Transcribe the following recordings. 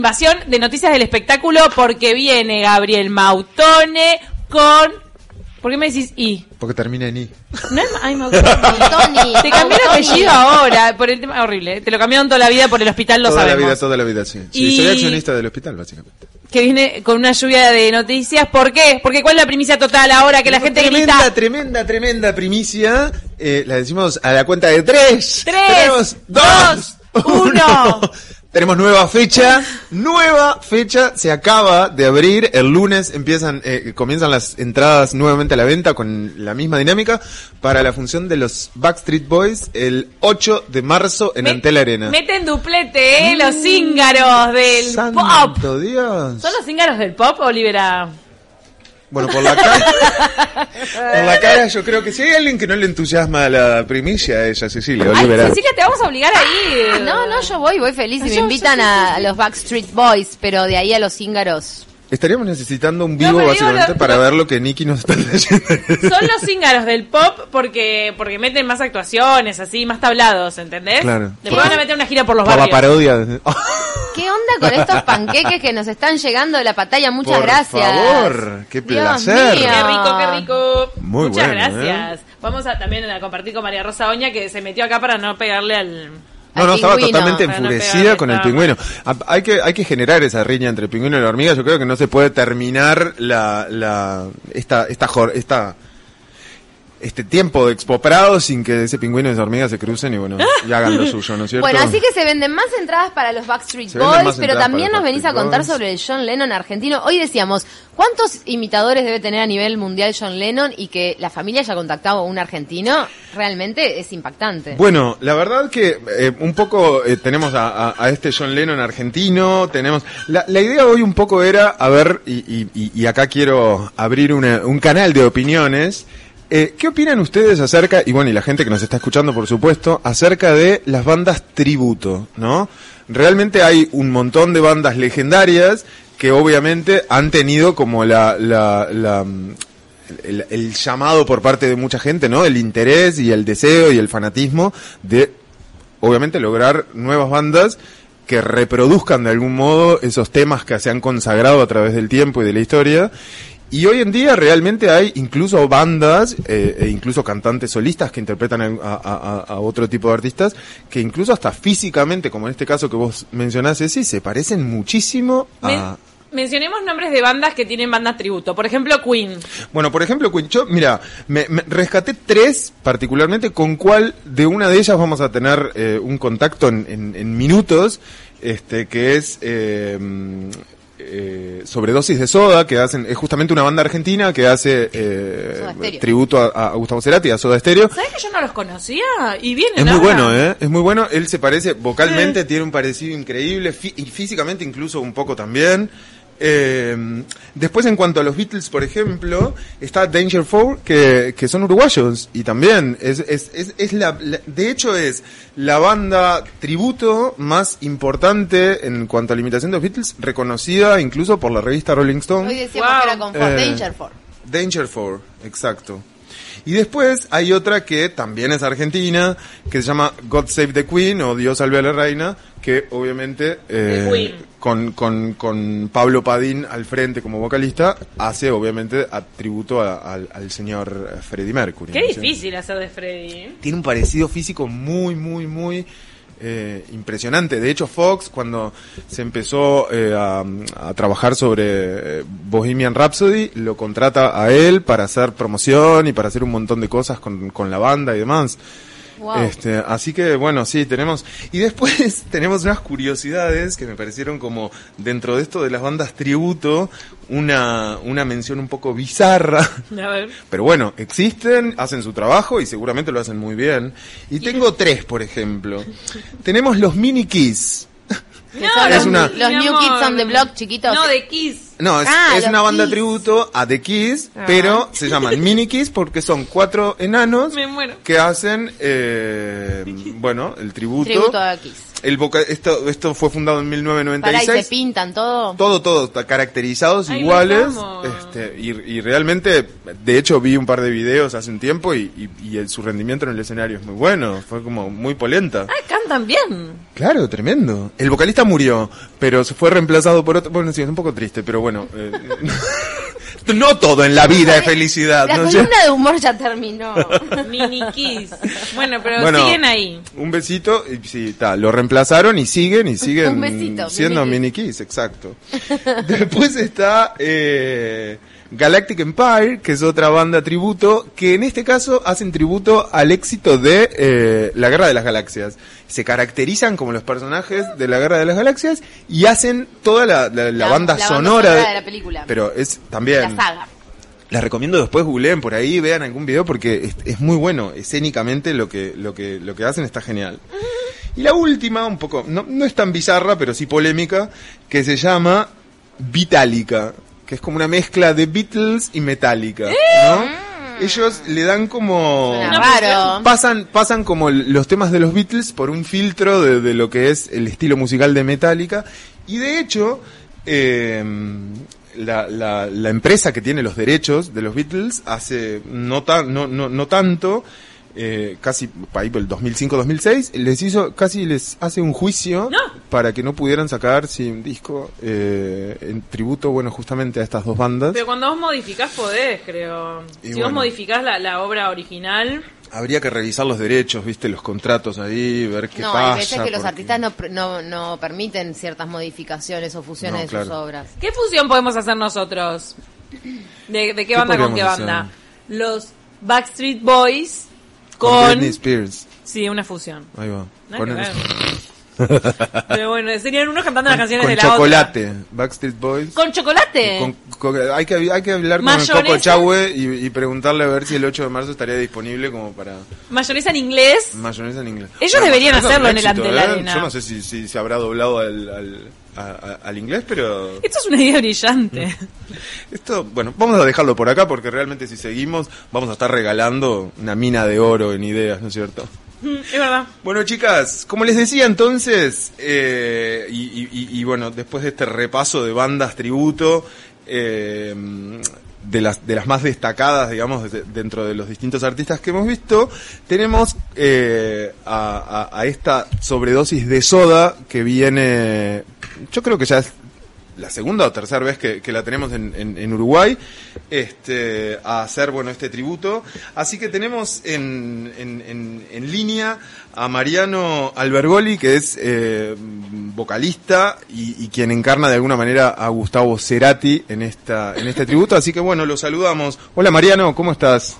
Invasión de noticias del espectáculo porque viene Gabriel Mautone con... ¿Por qué me decís I? Porque termina en I. No es... Ay, Mautone. Te cambió el apellido ahora por el tema horrible. Te lo cambiaron toda la vida por el hospital, lo toda sabemos. la vida, toda la vida, sí. Sí, Y- soy accionista del hospital, básicamente. Que viene con una lluvia de noticias. ¿Por qué? Porque ¿cuál es la primicia total ahora que la gente tremenda, grita? tremenda, tremenda primicia. Eh, la decimos a la cuenta de tres. Tres, Tenemos dos, dos, uno. Tenemos nueva fecha, nueva fecha, se acaba de abrir, el lunes empiezan, eh, comienzan las entradas nuevamente a la venta con la misma dinámica para la función de los Backstreet Boys el 8 de marzo en Antel Arena. Meten duplete, ¿eh? Los cíngaros del pop. Dios. ¿Son los cíngaros del pop, Olivera? Bueno, por la cara, por la cara yo creo que si hay alguien que no le entusiasma la primicia, es a Cecilia Ay, Olivera. Cecilia, te vamos a obligar ahí. No, no, yo voy, voy feliz. Y me Yo- invitan yo- yo- a, a los Backstreet Boys, pero de ahí a los cíngaros. Estaríamos necesitando un vivo básicamente lo- para lo- ver lo que Nicky nos está leyendo. Son los cíngaros del pop porque porque meten más actuaciones, así, más tablados, ¿entendés? Claro. Después van a meter una gira por los Por la barrios. parodia. ¿Qué onda con estos panqueques que nos están llegando de la pantalla? Muchas Por gracias. favor, qué Dios placer. mío. Qué rico, qué rico. Muy Muchas bueno, ¿eh? gracias. Vamos a también a compartir con María Rosa Oña que se metió acá para no pegarle al... No, no, estaba pingüino, totalmente no enfurecida con el pingüino. Hay que, hay que generar esa riña entre el pingüino y la hormiga. Yo creo que no se puede terminar la, la, esta, esta, jor- esta, este tiempo de expoprado sin que ese pingüino y esa hormiga se crucen y bueno, y hagan lo suyo, ¿no es cierto? Bueno, así que se venden más entradas para los Backstreet Boys, pero también nos venís a contar Boys. sobre el John Lennon argentino. Hoy decíamos, ¿cuántos imitadores debe tener a nivel mundial John Lennon y que la familia haya contactado a un argentino? Realmente es impactante. Bueno, la verdad que eh, un poco eh, tenemos a, a- a este John Lennon argentino, tenemos... La, la idea hoy un poco era, a ver, y, y- y- y acá quiero abrir una- un canal de opiniones. Eh, ¿Qué opinan ustedes acerca, y bueno, y la gente que nos está escuchando, por supuesto, acerca de las bandas tributo, ¿no? Realmente hay un montón de bandas legendarias que obviamente han tenido como la, la, la, mm, el, el llamado por parte de mucha gente, ¿no? El interés y el deseo y el fanatismo de, obviamente, lograr nuevas bandas que reproduzcan de algún modo esos temas que se han consagrado a través del tiempo y de la historia. Y hoy en día realmente hay incluso bandas eh, e incluso cantantes solistas que interpretan a, a- a- a otro tipo de artistas que incluso hasta físicamente, como en este caso que vos mencionás, Ceci, se parecen muchísimo a... Men- mencionemos nombres de bandas que tienen bandas tributo. Por ejemplo, Queen. Bueno, por ejemplo, Queen, yo, mira, me, me rescaté tres particularmente, con cuál de una de ellas vamos a tener eh, un contacto en, en- en minutos, este, que es eh, eh, Sobredosis de Soda, que hacen, es justamente una banda argentina que hace eh, tributo a, a Gustavo Cerati, a Soda Stereo. ¿Sabes que yo no los conocía? Y vienen Es muy ahora. bueno, ¿eh? Es muy bueno. Él se parece vocalmente, tiene un parecido increíble, fí- y físicamente incluso un poco también. Eh, después, en cuanto a los Beatles, por ejemplo, está Danger Four, que, que son uruguayos, y también es, es, es, es la, la- de hecho es la banda tributo más importante en cuanto a la imitación de los Beatles, reconocida incluso por la revista Rolling Stone. Hoy decíamos Wow. que era con Ford Eh, Danger Ford. Danger Four, exacto. Y después hay otra que también es argentina, que se llama God Save the Queen o Dios salve a la reina, que obviamente eh, con, con, con Pablo Padín al frente como vocalista hace obviamente atributo a- al, al señor Freddie Mercury. Qué difícil hacer de Freddy. ¿eh? Tiene un parecido físico muy, muy, muy eh, impresionante. De hecho, Fox, cuando se empezó eh, a, a trabajar sobre eh, Bohemian Rhapsody, lo contrata a él para hacer promoción y para hacer un montón de cosas con, con la banda y demás. Wow. Este, así que bueno, sí, tenemos. Y después tenemos unas curiosidades que me parecieron como dentro de esto de las bandas tributo, una, una mención un poco bizarra. A ver. Pero bueno, existen, hacen su trabajo y seguramente lo hacen muy bien. Y tengo tres, por ejemplo. Tenemos los mini keys. No, Es los, una- Los New amor. Kids on the Block chiquitos. No, de Kiss. No, es, Ah, es una banda Kiss. tributo a The Kiss, Ah. pero se llaman Mini Kiss porque son cuatro enanos Me muero. que hacen, eh, bueno, el tributo. Tributo a Kiss. El voca- esto, esto fue fundado en Pará, y 1996. se pintan todo. todo, todo, está caracterizados Ay, iguales. Este, y, y realmente, de hecho, vi un par de videos hace un tiempo y, y- y el- su rendimiento en el escenario es muy bueno. Fue como muy polenta. Ah, cantan bien. Claro, tremendo. El vocalista murió, pero se fue reemplazado por otro. Bueno, sí, es un poco triste, pero bueno. eh, no todo en la vida es felicidad. La ¿no? Yo- columna de humor ya terminó. Mini Kiss. Bueno, pero Bueno, siguen ahí. Un besito, y sí, ta, lo reemplazaron y siguen y siguen Un besito, siendo Mini mini Kiss, exacto. Después está eh, Galactic Empire, que es otra banda tributo, que en este caso hacen tributo al éxito de eh, la Guerra de las Galaxias. Se caracterizan como los personajes de la Guerra de las Galaxias y hacen toda la, la- la La- banda la banda sonora, sonora de la película. Pero es también... La saga. Les recomiendo después googleen por ahí, vean algún video porque es, es muy bueno, escénicamente lo que, lo que, lo que hacen está genial. Y la última, un poco, no, no es tan bizarra, pero sí polémica, que se llama Vitalica, que es como una mezcla de Beatles y Metallica, ¿no? Ellos le dan como... Raro. Pasan, pasan como los temas de los Beatles por un filtro de, de lo que es el estilo musical de Metallica. Y de hecho, eh, la, la, la empresa que tiene los derechos de los Beatles hace no, tan, no, no, no tanto, eh, casi ahí por el 2005-2006, les hizo, casi les hace un juicio No. para que no pudieran sacar sí, un disco eh, en tributo, bueno, justamente a estas dos bandas. Pero cuando vos modificás podés, creo. Y si bueno. vos modificás la, la obra original, Habría que revisar los derechos, viste, los contratos ahí, ver qué no, pasa. hay veces que los porque- artistas no, no, no permiten ciertas modificaciones o fusiones No, de sus obras. ¿qué fusión podemos hacer nosotros? ¿De, de qué ¿Qué banda con qué banda? hacer? Los Backstreet Boys Con. Britney Spears. sí, una fusión. Ahí va. Nada que Con, ver. Pero bueno, serían unos cantando las canciones de la chocolate. Backstreet Boys. otra. ¿Con chocolate? Con- con- hay, que, hay que hablar con el ¿Mayonesa? Coco Chahue y, y preguntarle a ver si el 8 de marzo estaría disponible como para Mayonesa en inglés. mayonesa en inglés. Ellos deberían hacerlo en el ante la ¿eh? arena. Yo no sé si, si se habrá doblado al, al, a- a- al inglés, pero... Esto es una idea brillante. Esto, bueno, vamos a dejarlo por acá porque realmente si seguimos vamos a estar regalando una mina de oro en ideas, ¿no es cierto? Mm, es verdad. Bueno, chicas, como les decía entonces, eh, y- y bueno, después de este repaso de bandas tributo, eh, de las, de las más destacadas, digamos, de- dentro de los distintos artistas que hemos visto, tenemos eh, a, a- esta sobredosis de soda que viene, yo creo que ya es la segunda o tercera vez que, la tenemos en, en- Uruguay, este, a hacer bueno este tributo. Así que tenemos en, en- en- en línea a Mariano Albergoli, que es eh, vocalista y, y quien encarna de alguna manera a Gustavo Cerati en esta en este tributo. Así que bueno, lo saludamos. Hola Mariano, ¿cómo estás?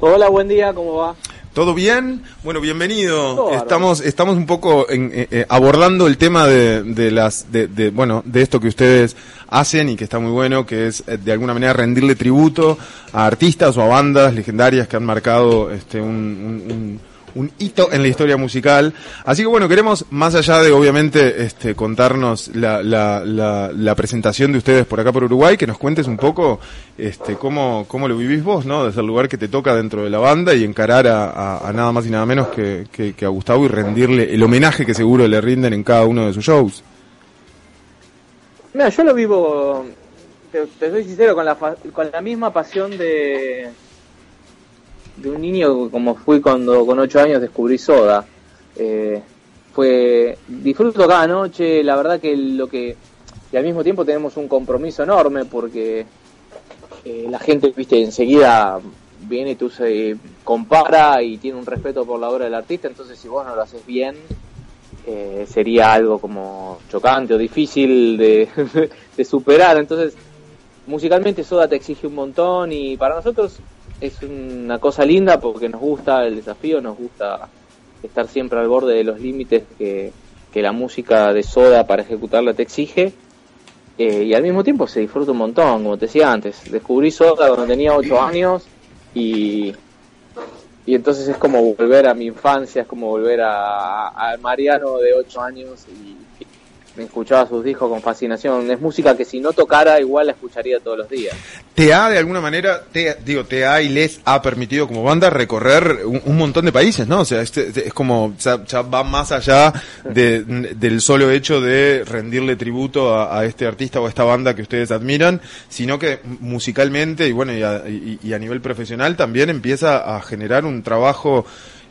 Hola, buen día, ¿cómo va? ¿Todo bien? Bueno, bienvenido. Todo. Estamos estamos un poco en- eh, eh, abordando el tema de, de las de, de, bueno de esto que ustedes hacen y que está muy bueno, que es eh, de alguna manera rendirle tributo a artistas o a bandas legendarias que han marcado este un, un- un- un hito en la historia musical. Así que bueno, queremos, más allá de obviamente este, contarnos la, la, la, la presentación de ustedes por acá por Uruguay, que nos cuentes un poco este, cómo, cómo lo vivís vos, ¿no? Desde el lugar que te toca dentro de la banda y encarar a, nada más y nada menos que, que- a Gustavo y rendirle el homenaje que seguro le rinden en cada uno de sus shows. Mira, yo lo vivo, te, soy sincero, con la, con la misma pasión de, de un niño como fui cuando con ocho años descubrí Soda. Eh, fue disfruto cada noche, la verdad que lo que y al mismo tiempo tenemos un compromiso enorme porque eh, la gente, viste, enseguida viene y tú se compara y tiene un respeto por la obra del artista, entonces si vos no lo haces bien, eh, sería algo como chocante o difícil de, de superar. Entonces, musicalmente Soda te exige un montón y para nosotros es una cosa linda porque nos gusta el desafío, nos gusta estar siempre al borde de los límites que, que la música de Soda para ejecutarla te exige. Eh, y al mismo tiempo se disfruta un montón, como te decía antes. Descubrí Soda cuando tenía 8 años y, y entonces es como volver a mi infancia, es como volver a, a Mariano de 8 años y, escuchaba sus discos con fascinación. Es música que si no tocara igual la escucharía todos los días. ¿Te ha de alguna manera, te, digo, te ha y les ha permitido como banda recorrer un, montón de países, ¿no? O sea, este, es como, ya, va más allá de, del solo hecho de rendirle tributo a, este artista o a esta banda que ustedes admiran, sino que musicalmente y bueno, y a, y a nivel profesional también empieza a generar un trabajo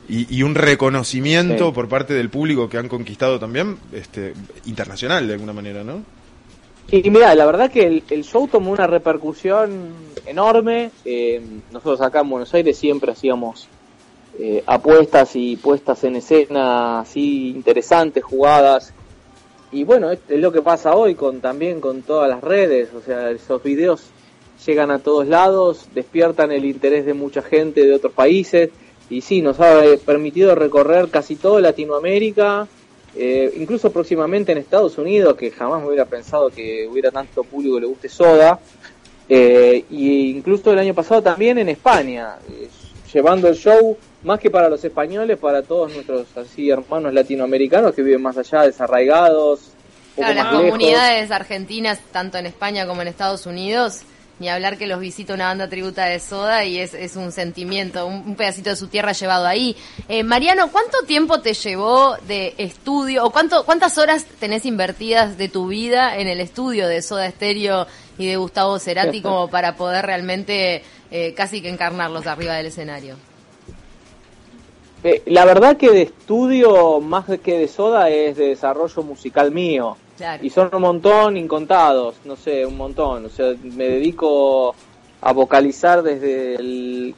y, y, un reconocimiento sí. por parte del público que han conquistado también este, internacional de alguna manera, ¿no? Y, y mira, la verdad que el, el, show tomó una repercusión enorme. Eh, nosotros acá en Buenos Aires siempre hacíamos eh, apuestas y puestas en escena así interesantes, jugadas. Y bueno, es, es, lo que pasa hoy con también con todas las redes. O sea, esos videos llegan a todos lados, despiertan el interés de mucha gente de otros países y sí, nos ha permitido recorrer casi toda Latinoamérica, eh, incluso próximamente en Estados Unidos, que jamás me hubiera pensado que hubiera tanto público que le guste Soda, eh, y incluso el año pasado también en España, eh, llevando el show más que para los españoles, para todos nuestros así hermanos latinoamericanos que viven más allá, desarraigados. Claro, las comunidades argentinas, tanto en España como en Estados Unidos, ni hablar que los visita una banda tributa de Soda y es, es un sentimiento, un, un, pedacito de su tierra llevado ahí. Eh, Mariano, ¿cuánto tiempo te llevó de estudio o cuánto, cuántas horas tenés invertidas de tu vida en el estudio de Soda Stereo y de Gustavo Cerati como para poder realmente eh, casi que encarnarlos arriba del escenario? Eh, la verdad que de estudio más que de Soda es de desarrollo musical mío. Claro. Y son un montón incontados, no sé, un montón. O sea, me dedico a vocalizar desde el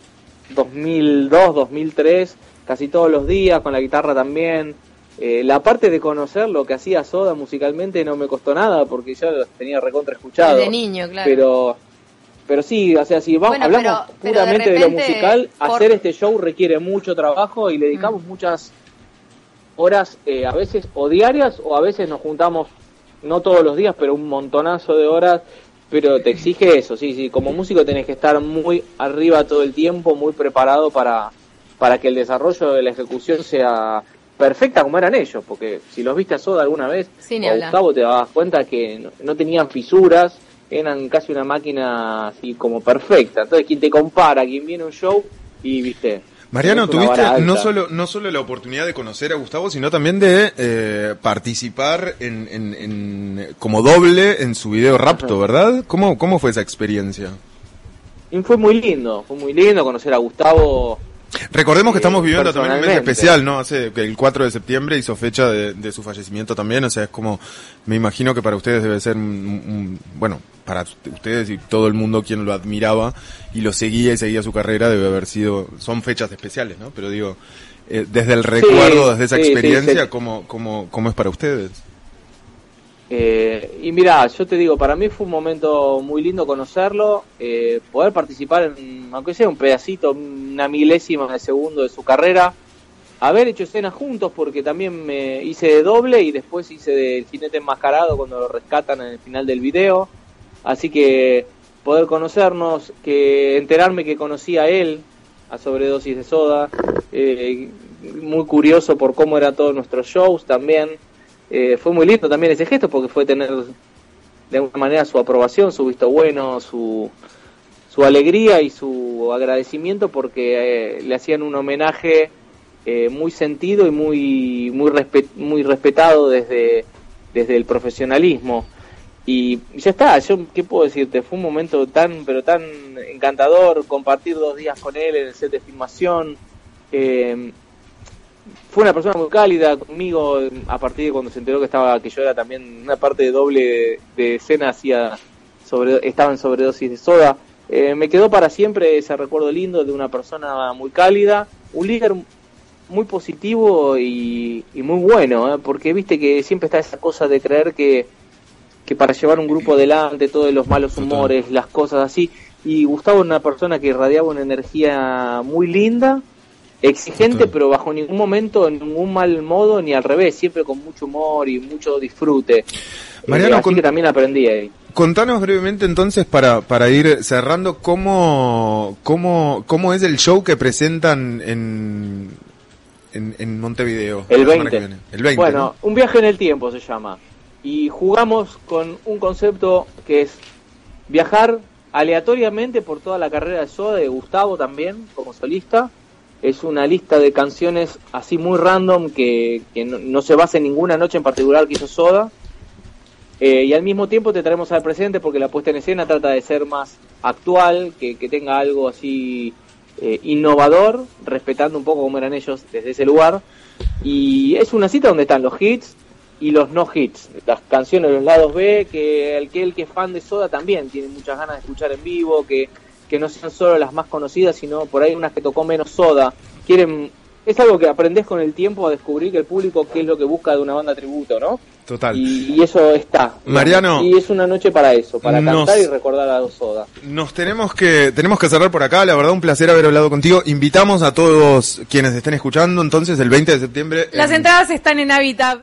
2002, 2003, casi todos los días, con la guitarra también. Eh, la parte de conocer lo que hacía Soda musicalmente no me costó nada, porque yo tenía recontra escuchado. De niño, claro. Pero, pero sí, o sea, si vamos, bueno, hablamos pero, puramente pero de, repente, de, lo musical, por... hacer este show requiere mucho trabajo y le dedicamos mm. muchas horas, eh, a veces o diarias, o a veces nos juntamos no todos los días, pero un montonazo de horas, pero te exige eso, sí, sí, como músico tenés que estar muy arriba todo el tiempo, muy preparado para, para que el desarrollo de la ejecución sea perfecta como eran ellos, porque si los viste a Soda alguna vez, sí, o Gustavo te dabas cuenta que no, no, tenían fisuras, eran casi una máquina así como perfecta, entonces quien te compara, quien viene a un show y viste, Mariano, tuviste no solo, no solo la oportunidad de conocer a Gustavo, sino también de eh, participar en, en, en, como doble en su video Rapto, ¿verdad? ¿Cómo, ¿Cómo fue esa experiencia? Y fue muy lindo, fue muy lindo conocer a Gustavo. Recordemos que estamos viviendo también un mes especial, ¿no? Hace que el 4 de septiembre hizo fecha de, de, su fallecimiento también, o sea, es como, me imagino que para ustedes debe ser un, un, bueno, para ustedes y todo el mundo quien lo admiraba y lo seguía y seguía su carrera debe haber sido, son fechas especiales, ¿no? Pero digo, eh, desde el recuerdo, sí, desde esa sí, experiencia, sí, ¿cómo, cómo, ¿cómo es para ustedes? Eh, y mira, yo te digo, para mí fue un momento muy lindo conocerlo, eh, poder participar en, aunque sea un pedacito, una milésima de segundo de su carrera, haber hecho escenas juntos porque también me hice de doble y después hice de jinete enmascarado cuando lo rescatan en el final del video, así que poder conocernos, que enterarme que conocía a él a sobredosis de soda, eh, muy curioso por cómo era todos nuestros shows también eh, fue muy lindo también ese gesto porque fue tener de alguna manera su aprobación, su visto bueno, su, su alegría y su agradecimiento porque eh, le hacían un homenaje eh, muy sentido y muy muy muy respetado desde desde el profesionalismo. Y ya está yo qué puedo decirte fue un momento tan pero tan encantador compartir dos días con él en el set de filmación. Eh, fue una persona muy cálida conmigo a partir de cuando se enteró que estaba que yo era también una parte de doble de, escena hacía sobre estaba en sobredosis de soda. Eh, me quedó para siempre ese recuerdo lindo de una persona muy cálida un líder muy positivo y, y muy bueno ¿eh? porque viste que siempre está esa cosa de creer que que para llevar un grupo adelante todos los malos humores las cosas así. Y Gustavo era una persona que irradiaba una energía muy linda exigente, Total. pero bajo ningún momento, en ningún mal modo, ni al revés, siempre con mucho humor y mucho disfrute. Mariano, eh, así con... que también aprendí ahí. Contanos brevemente entonces para, para ir cerrando cómo, cómo, cómo es el show que presentan en, en, en Montevideo. El 20. El 20. Bueno, ¿no? un viaje en el tiempo se llama. y jugamos con un concepto que es viajar aleatoriamente por toda la carrera de Soda, de Gustavo también, como solista. Es una lista de canciones así muy random que, que no, no se basa en ninguna noche en particular que hizo Soda. Eh, y al mismo tiempo te traemos al presente porque la puesta en escena trata de ser más actual, que, que tenga algo así eh, innovador, respetando un poco cómo eran ellos desde ese lugar. Y es una cita donde están los hits y los no hits, las canciones de los lados B, que aquel que es fan de Soda también tiene muchas ganas de escuchar en vivo, que, que no sean solo las más conocidas, sino por ahí unas que tocó menos Soda. Quieren es algo que aprendes con el tiempo a descubrir que el público qué es lo que busca de una banda tributo, ¿no? Total. Y, y eso está. Mariano. Y es una noche para eso, para Nos- cantar y recordar a Soda. Nos tenemos que tenemos que cerrar por acá, la verdad un placer haber hablado contigo. Invitamos a todos quienes estén escuchando entonces el 20 de septiembre. Las en- entradas están en Habitat.